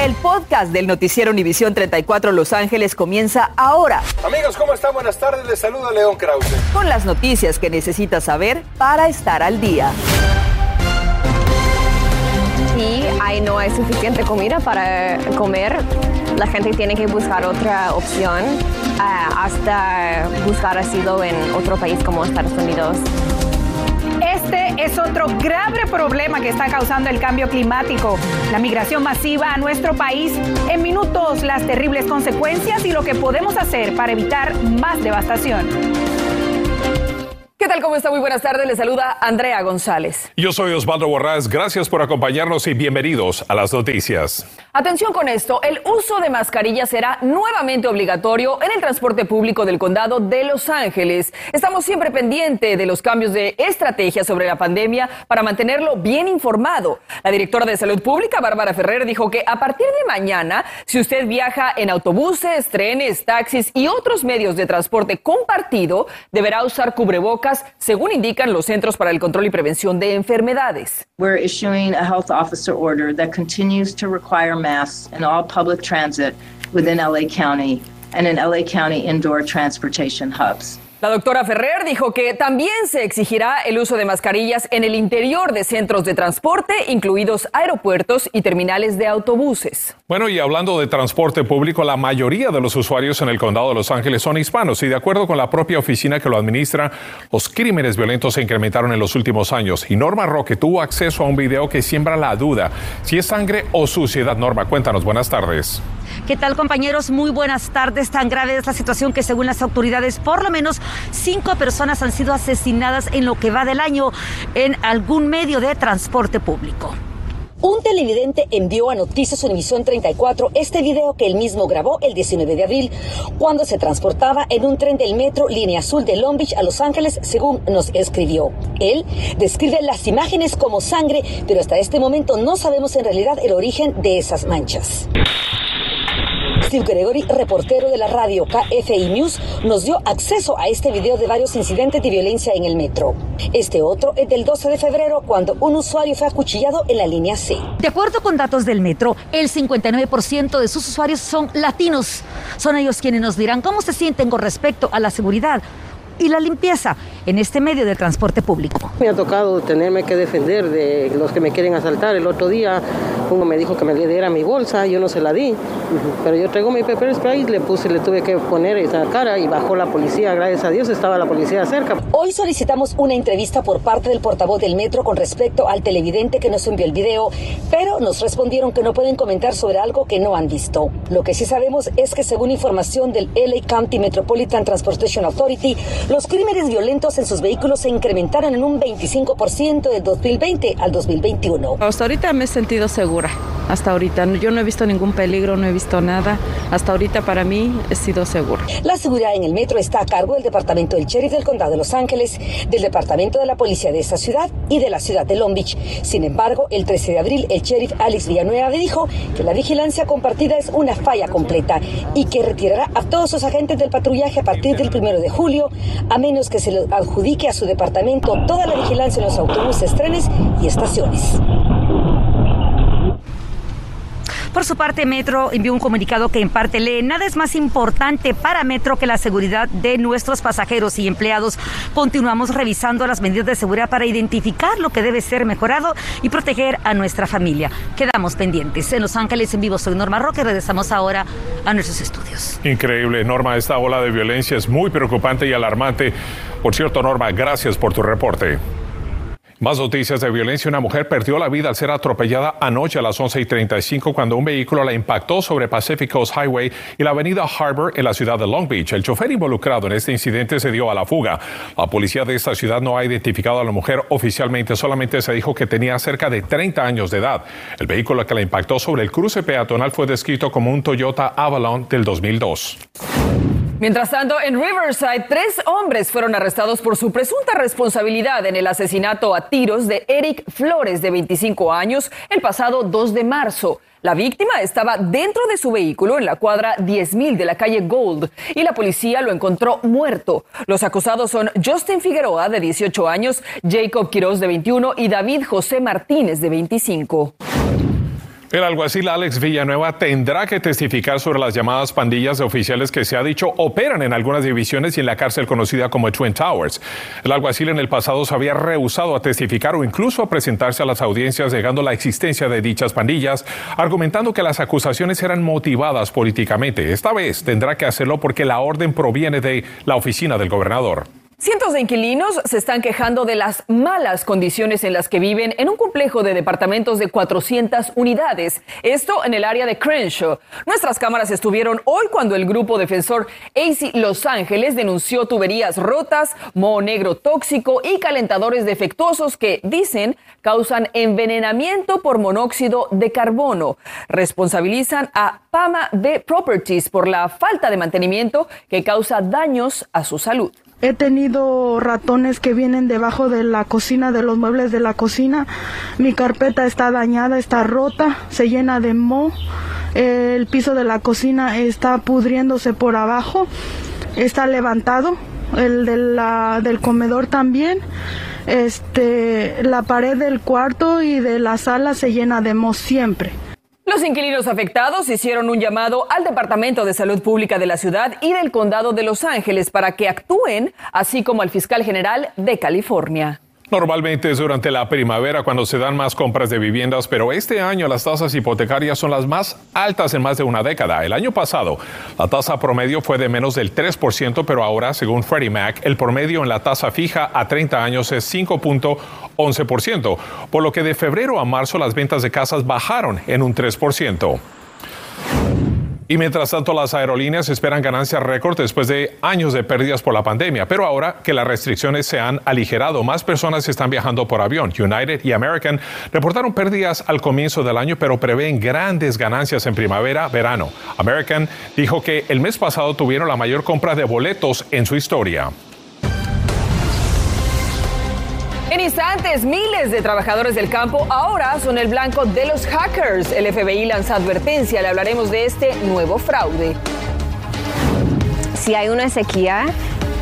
El podcast del noticiero Univisión 34 Los Ángeles comienza ahora. Amigos, ¿cómo están? Buenas tardes. Les saluda León Krause. Con las noticias que necesitas saber para estar al día. Y ahí no hay suficiente comida para comer. La gente tiene que buscar otra opción uh, hasta buscar asilo en otro país como Estados Unidos. Es otro grave problema que está causando el cambio climático, la migración masiva a nuestro país. En minutos, las terribles consecuencias y lo que podemos hacer para evitar más devastación. ¿Qué tal? ¿Cómo está? Muy buenas tardes. Le saluda Andrea González. Yo soy Osvaldo Borrás. Gracias por acompañarnos y bienvenidos a las noticias. Atención con esto. El uso de mascarilla será nuevamente obligatorio en el transporte público del condado de Los Ángeles. Estamos siempre pendientes de los cambios de estrategia sobre la pandemia para mantenerlo bien informado. La directora de Salud Pública, Bárbara Ferrer, dijo que a partir de mañana, si usted viaja en autobuses, trenes, taxis y otros medios de transporte compartido, deberá usar cubrebocas según indican los Centros para el Control y Prevención de Enfermedades. We're issuing a health officer order that continues to require masks in all public transit within LA County and in LA County indoor transportation hubs. La doctora Ferrer dijo que también se exigirá el uso de mascarillas en el interior de centros de transporte, incluidos aeropuertos y terminales de autobuses. Bueno, y hablando de transporte público, la mayoría de los usuarios en el condado de Los Ángeles son hispanos y de acuerdo con la propia oficina que lo administra, los crímenes violentos se incrementaron en los últimos años. Y Norma Roque tuvo acceso a un video que siembra la duda si es sangre o suciedad. Norma, cuéntanos, buenas tardes. ¿Qué tal compañeros? Muy buenas tardes. Tan grave es la situación que según las autoridades por lo menos cinco personas han sido asesinadas en lo que va del año en algún medio de transporte público. Un televidente envió a Noticias Univisión 34 este video que él mismo grabó el 19 de abril, cuando se transportaba en un tren del metro Línea Azul de Long Beach a Los Ángeles, según nos escribió. Él describe las imágenes como sangre, pero hasta este momento no sabemos en realidad el origen de esas manchas. Steve Gregory, reportero de la radio KFI News, nos dio acceso a este video de varios incidentes de violencia en el metro. Este otro es del 12 de febrero, cuando un usuario fue acuchillado en la línea C. De acuerdo con datos del metro, el 59% de sus usuarios son latinos. Son ellos quienes nos dirán cómo se sienten con respecto a la seguridad y la limpieza en este medio de transporte público. Me ha tocado tenerme que defender de los que me quieren asaltar. El otro día uno me dijo que me le diera mi bolsa, yo no se la di, pero yo traigo mi pepper spray, le puse, le tuve que poner esa cara y bajó la policía, gracias a Dios estaba la policía cerca. Hoy solicitamos una entrevista por parte del portavoz del metro con respecto al televidente que nos envió el video, pero nos respondieron que no pueden comentar sobre algo que no han visto. Lo que sí sabemos es que según información del LA County Metropolitan Transportation Authority, los crímenes violentos en sus vehículos se incrementaron en un 25% de 2020 al 2021. Hasta ahorita me he sentido segura. Hasta ahorita yo no he visto ningún peligro, no he visto nada. Hasta ahorita para mí he sido segura. La seguridad en el metro está a cargo del Departamento del Sheriff del Condado de Los Ángeles, del Departamento de la Policía de esta ciudad y de la ciudad de Long Beach. Sin embargo, el 13 de abril, el sheriff Alex Villanueva dijo que la vigilancia compartida es una falla completa y que retirará a todos sus agentes del patrullaje a partir del 1 de julio a menos que se le adjudique a su departamento toda la vigilancia en los autobuses, trenes y estaciones. Por su parte, Metro envió un comunicado que en parte lee, nada es más importante para Metro que la seguridad de nuestros pasajeros y empleados. Continuamos revisando las medidas de seguridad para identificar lo que debe ser mejorado y proteger a nuestra familia. Quedamos pendientes. En Los Ángeles en vivo soy Norma Roque. Regresamos ahora a nuestros estudios. Increíble, Norma. Esta ola de violencia es muy preocupante y alarmante. Por cierto, Norma, gracias por tu reporte. Más noticias de violencia. Una mujer perdió la vida al ser atropellada anoche a las 11 y 35 cuando un vehículo la impactó sobre Pacific Coast Highway y la avenida Harbor en la ciudad de Long Beach. El chofer involucrado en este incidente se dio a la fuga. La policía de esta ciudad no ha identificado a la mujer oficialmente, solamente se dijo que tenía cerca de 30 años de edad. El vehículo que la impactó sobre el cruce peatonal fue descrito como un Toyota Avalon del 2002. Mientras tanto, en Riverside, tres hombres fueron arrestados por su presunta responsabilidad en el asesinato a tiros de Eric Flores, de 25 años, el pasado 2 de marzo. La víctima estaba dentro de su vehículo en la cuadra 10.000 de la calle Gold y la policía lo encontró muerto. Los acusados son Justin Figueroa, de 18 años, Jacob Quiroz, de 21 y David José Martínez, de 25. El alguacil Alex Villanueva tendrá que testificar sobre las llamadas pandillas de oficiales que se ha dicho operan en algunas divisiones y en la cárcel conocida como Twin Towers. El alguacil en el pasado se había rehusado a testificar o incluso a presentarse a las audiencias negando la existencia de dichas pandillas, argumentando que las acusaciones eran motivadas políticamente. Esta vez tendrá que hacerlo porque la orden proviene de la oficina del gobernador. Cientos de inquilinos se están quejando de las malas condiciones en las que viven en un complejo de departamentos de 400 unidades. Esto en el área de Crenshaw. Nuestras cámaras estuvieron hoy cuando el grupo defensor AC Los Ángeles denunció tuberías rotas, moho negro tóxico y calentadores defectuosos que, dicen, causan envenenamiento por monóxido de carbono. Responsabilizan a Pama de Properties por la falta de mantenimiento que causa daños a su salud. He tenido ratones que vienen debajo de la cocina, de los muebles de la cocina. Mi carpeta está dañada, está rota, se llena de moho. El piso de la cocina está pudriéndose por abajo, está levantado. El del comedor también. Este, la pared del cuarto y de la sala se llena de moho siempre. Los inquilinos afectados hicieron un llamado al Departamento de Salud Pública de la ciudad y del Condado de Los Ángeles para que actúen, así como al fiscal general de California. Normalmente es durante la primavera cuando se dan más compras de viviendas, pero este año las tasas hipotecarias son las más altas en más de una década. El año pasado la tasa promedio fue de menos del 3%, pero ahora, según Freddie Mac, el promedio en la tasa fija a 30 años es 5.11%, por lo que de febrero a marzo las ventas de casas bajaron en un 3%. Y mientras tanto, las aerolíneas esperan ganancias récord después de años de pérdidas por la pandemia. Pero ahora que las restricciones se han aligerado, más personas están viajando por avión. United y American reportaron pérdidas al comienzo del año, pero prevén grandes ganancias en primavera-verano. American dijo que el mes pasado tuvieron la mayor compra de boletos en su historia. En instantes, miles de trabajadores del campo ahora son el blanco de los hackers. El FBI lanza advertencia. Le hablaremos de este nuevo fraude. Si hay una sequía,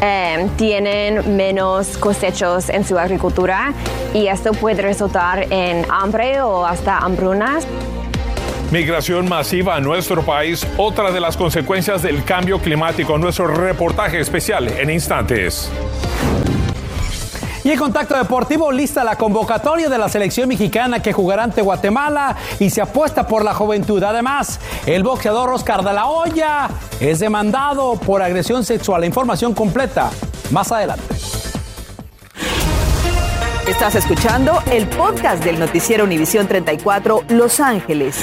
eh, tienen menos cosechos en su agricultura y esto puede resultar en hambre o hasta hambrunas. Migración masiva a nuestro país, otra de las consecuencias del cambio climático. Nuestro reportaje especial en instantes. Y en Contacto Deportivo lista la convocatoria de la selección mexicana que jugará ante Guatemala y se apuesta por la juventud. Además, el boxeador Oscar de la Hoya es demandado por agresión sexual. La información completa más adelante. Estás escuchando el podcast del noticiero Univisión 34 Los Ángeles.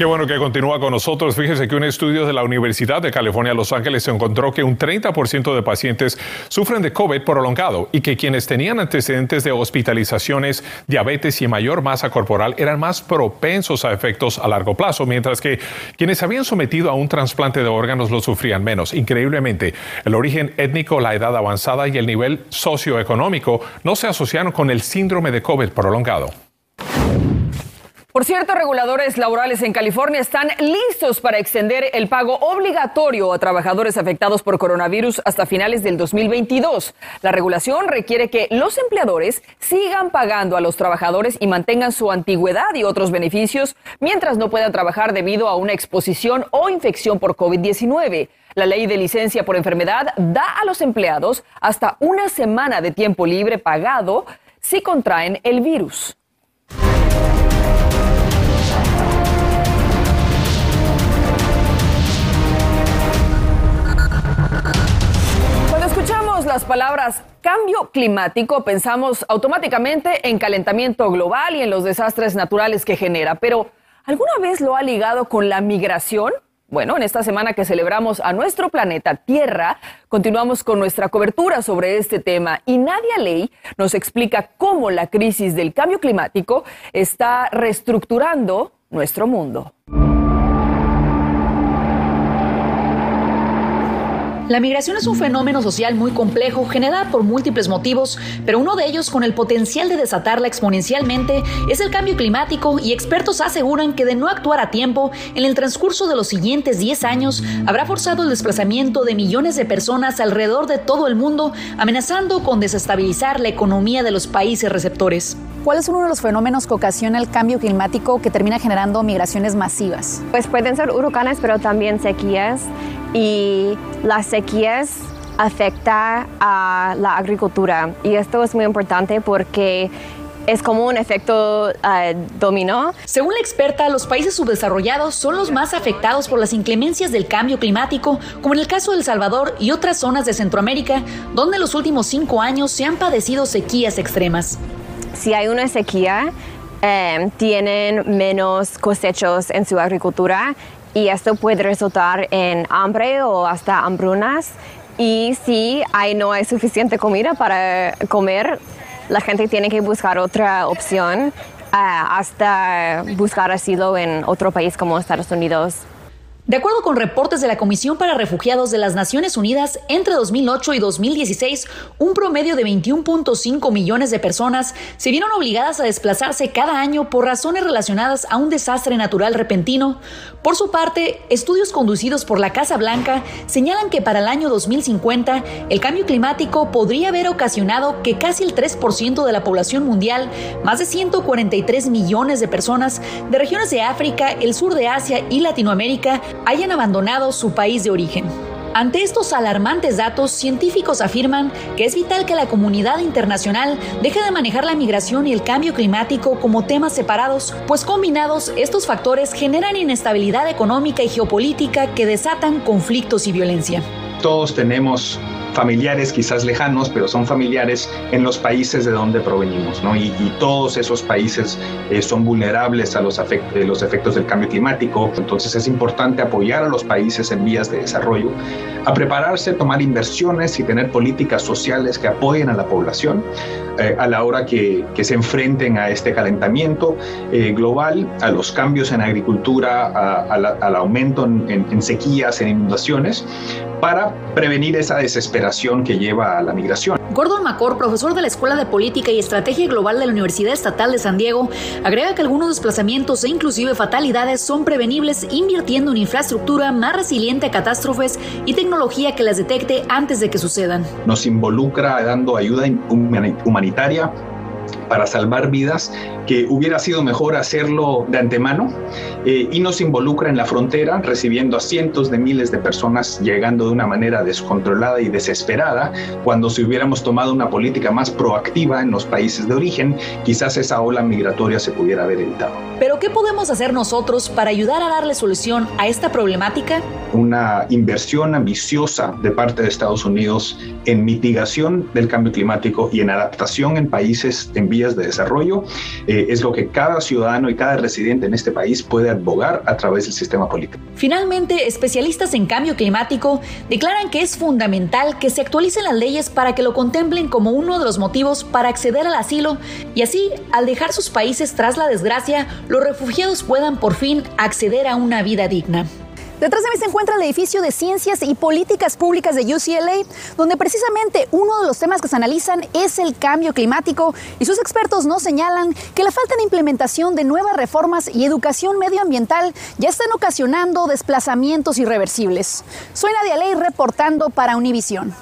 Qué bueno que continúa con nosotros. Fíjese que un estudio de la Universidad de California, Los Ángeles, encontró que un 30% de pacientes sufren de COVID prolongado y que quienes tenían antecedentes de hospitalizaciones, diabetes y mayor masa corporal eran más propensos a efectos a largo plazo, mientras que quienes habían sometido a un trasplante de órganos lo sufrían menos. Increíblemente, el origen étnico, la edad avanzada y el nivel socioeconómico no se asociaron con el síndrome de COVID prolongado. Por cierto, reguladores laborales en California están listos para extender el pago obligatorio a trabajadores afectados por coronavirus hasta finales del 2022. La regulación requiere que los empleadores sigan pagando a los trabajadores y mantengan su antigüedad y otros beneficios mientras no puedan trabajar debido a una exposición o infección por COVID-19. La ley de licencia por enfermedad da a los empleados hasta una semana de tiempo libre pagado si contraen el virus. Las palabras cambio climático, pensamos automáticamente en calentamiento global y en los desastres naturales que genera. Pero, ¿alguna vez lo ha ligado con la migración? Bueno, en esta semana que celebramos a nuestro planeta Tierra, continuamos con nuestra cobertura sobre este tema y Nadia Ley nos explica cómo la crisis del cambio climático está reestructurando nuestro mundo. La migración es un fenómeno social muy complejo, generado por múltiples motivos, pero uno de ellos con el potencial de desatarla exponencialmente es el cambio climático y expertos aseguran que de no actuar a tiempo, en el transcurso de los siguientes 10 años habrá forzado el desplazamiento de millones de personas alrededor de todo el mundo, amenazando con desestabilizar la economía de los países receptores. ¿Cuál es uno de los fenómenos que ocasiona el cambio climático que termina generando migraciones masivas? Pues pueden ser huracanes, pero también sequías y las sequías afecta a la agricultura y esto es muy importante porque es como un efecto uh, dominó. Según la experta, los países subdesarrollados son los más afectados por las inclemencias del cambio climático, como en el caso de El Salvador y otras zonas de Centroamérica, donde en los últimos cinco años se han padecido sequías extremas. Si hay una sequía, eh, tienen menos cosechos en su agricultura y esto puede resultar en hambre o hasta hambrunas. Y si hay, no hay suficiente comida para comer, la gente tiene que buscar otra opción uh, hasta buscar asilo en otro país como Estados Unidos. De acuerdo con reportes de la Comisión para Refugiados de las Naciones Unidas, entre 2008 y 2016, un promedio de 21.5 millones de personas se vieron obligadas a desplazarse cada año por razones relacionadas a un desastre natural repentino. Por su parte, estudios conducidos por la Casa Blanca señalan que para el año 2050 el cambio climático podría haber ocasionado que casi el 3% de la población mundial, más de 143 millones de personas de regiones de África, el sur de Asia y Latinoamérica, hayan abandonado su país de origen. Ante estos alarmantes datos, científicos afirman que es vital que la comunidad internacional deje de manejar la migración y el cambio climático como temas separados, pues combinados estos factores generan inestabilidad económica y geopolítica que desatan conflictos y violencia. Todos tenemos familiares quizás lejanos, pero son familiares en los países de donde provenimos, ¿no? Y, todos esos países eh, son vulnerables a los, eh, los efectos del cambio climático, entonces es importante apoyar a los países en vías de desarrollo, a prepararse, tomar inversiones y tener políticas sociales que apoyen a la población eh, a la hora que, que, se enfrenten a este calentamiento global, a los cambios en agricultura, al aumento en, en sequías, en inundaciones, para prevenir esa desesperación que lleva a la migración. Gordon McCord, profesor de la Escuela de Política y Estrategia Global de la Universidad Estatal de San Diego, agrega que algunos desplazamientos e inclusive fatalidades son prevenibles invirtiendo en infraestructura más resiliente a catástrofes y tecnología que las detecte antes de que sucedan. Nos involucra dando ayuda humanitaria para salvar vidas, que hubiera sido mejor hacerlo de antemano eh, y nos involucra en la frontera, recibiendo a cientos de miles de personas llegando de una manera descontrolada y desesperada, cuando si hubiéramos tomado una política más proactiva en los países de origen, quizás esa ola migratoria se pudiera haber evitado. Pero ¿qué podemos hacer nosotros para ayudar a darle solución a esta problemática? Una inversión ambiciosa de parte de Estados Unidos en mitigación del cambio climático y en adaptación en países en vías de desarrollo eh, es lo que cada ciudadano y cada residente en este país puede abogar a través del sistema político. Finalmente, especialistas en cambio climático declaran que es fundamental que se actualicen las leyes para que lo contemplen como uno de los motivos para acceder al asilo y así, al dejar sus países tras la desgracia, los refugiados puedan por fin acceder a una vida digna. Detrás de mí se encuentra el edificio de Ciencias y Políticas Públicas de UCLA, donde precisamente uno de los temas que se analizan es el cambio climático y sus expertos nos señalan que la falta de implementación de nuevas reformas y educación medioambiental ya están ocasionando desplazamientos irreversibles. Soy Nadia Ley reportando para Univisión.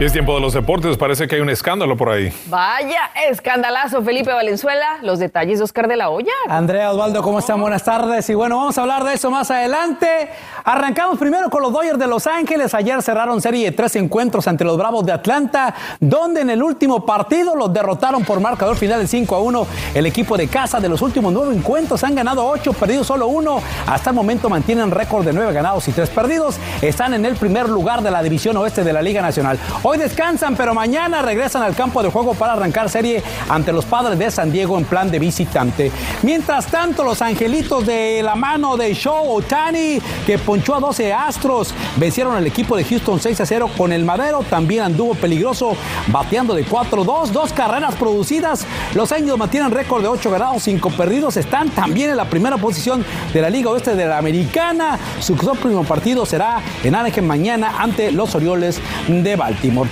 Es tiempo de los deportes. Parece que hay un escándalo por ahí. Vaya, escandalazo, Felipe Valenzuela. Los detalles de Oscar de la Hoya. Andrea Osvaldo, ¿cómo están? Buenas tardes. Y bueno, vamos a hablar de eso más adelante. Arrancamos primero con los Dodgers de Los Ángeles. Ayer cerraron serie de tres encuentros ante los Bravos de Atlanta, donde en el último partido los derrotaron por marcador final de 5 a 1. El equipo de casa de los últimos nueve encuentros han ganado ocho, perdido solo uno. Hasta el momento mantienen récord de nueve ganados y tres perdidos. Están en el primer lugar de la división oeste de la Liga Nacional. Hoy descansan, pero mañana regresan al campo de juego para arrancar serie ante los padres de San Diego en plan de visitante. Mientras tanto, los angelitos de la mano de Show Otani, que ponchó a 12 astros, vencieron al equipo de Houston 6 a 0 con el Madero. También anduvo peligroso, bateando de 4-2, dos carreras producidas. Los Angels mantienen récord de 8 ganados, 5 perdidos. Están también en la primera posición de la Liga Oeste de la Americana. Su próximo partido será en Anaheim mañana ante los Orioles de Baltimore.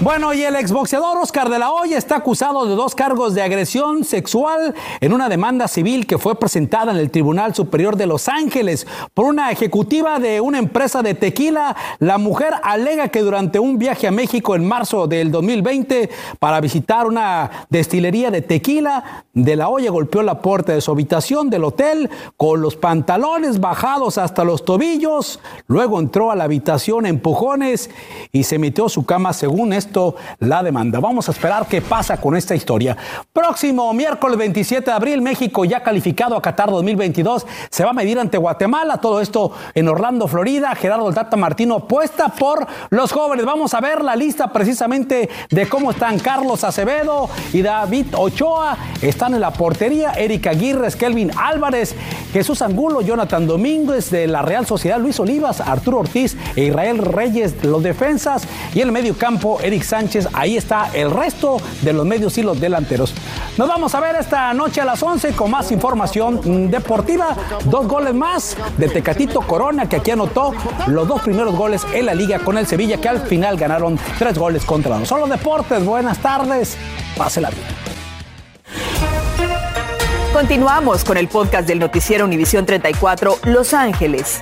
Bueno, y el exboxeador Oscar de la Hoya está acusado de dos cargos de agresión sexual en una demanda civil que fue presentada en el Tribunal Superior de Los Ángeles por una ejecutiva de una empresa de tequila. La mujer alega que durante un viaje a México en marzo del 2020 para visitar una destilería de tequila, de la Hoya golpeó la puerta de su habitación del hotel con los pantalones bajados hasta los tobillos. Luego entró a la habitación empujones y se metió a su cama según esto la demanda. Vamos a esperar qué pasa con esta historia. Próximo miércoles 27 de abril, México ya calificado a Qatar 2022 se va a medir ante Guatemala. Todo esto en Orlando, Florida. Gerardo Tata Martino apuesta por los jóvenes. Vamos a ver la lista precisamente de cómo están Carlos Acevedo y David Ochoa. Están en la portería Erika Aguirre, Kelvin Álvarez, Jesús Angulo, Jonathan Domínguez de la Real Sociedad, Luis Olivas, Arturo Ortiz e Israel Reyes, los defensas. Y el medio campo, Sánchez. Ahí está el resto de los medios y los delanteros. Nos vamos a ver esta noche a las 11 con más información deportiva. Dos goles más de Tecatito Corona, que aquí anotó los dos primeros goles en la liga con el Sevilla, que al final ganaron tres goles contra los. Son los deportes. Buenas tardes. Pásela bien. Continuamos con el podcast del noticiero Univisión 34 Los Ángeles.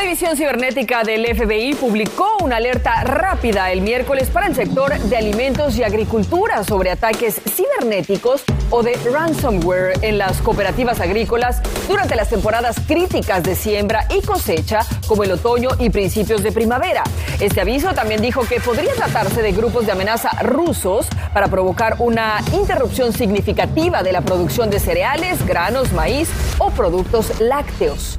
División Cibernética del FBI publicó una alerta rápida el miércoles para el sector de alimentos y agricultura sobre ataques cibernéticos o de ransomware en las cooperativas agrícolas durante las temporadas críticas de siembra y cosecha como el otoño y principios de primavera. Este aviso también dijo que podría tratarse de grupos de amenaza rusos para provocar una interrupción significativa de la producción de cereales, granos, maíz o productos lácteos.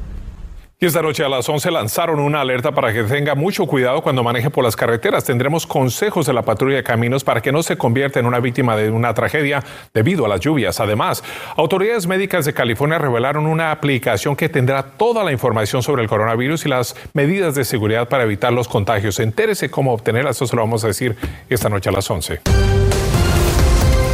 Y esta noche a las 11 lanzaron una alerta para que tenga mucho cuidado cuando maneje por las carreteras. Tendremos consejos de la patrulla de caminos para que no se convierta en una víctima de una tragedia debido a las lluvias. Además, autoridades médicas de California revelaron una aplicación que tendrá toda la información sobre el coronavirus y las medidas de seguridad para evitar los contagios. Entérese cómo obtenerla. Eso se lo vamos a decir esta noche a las 11.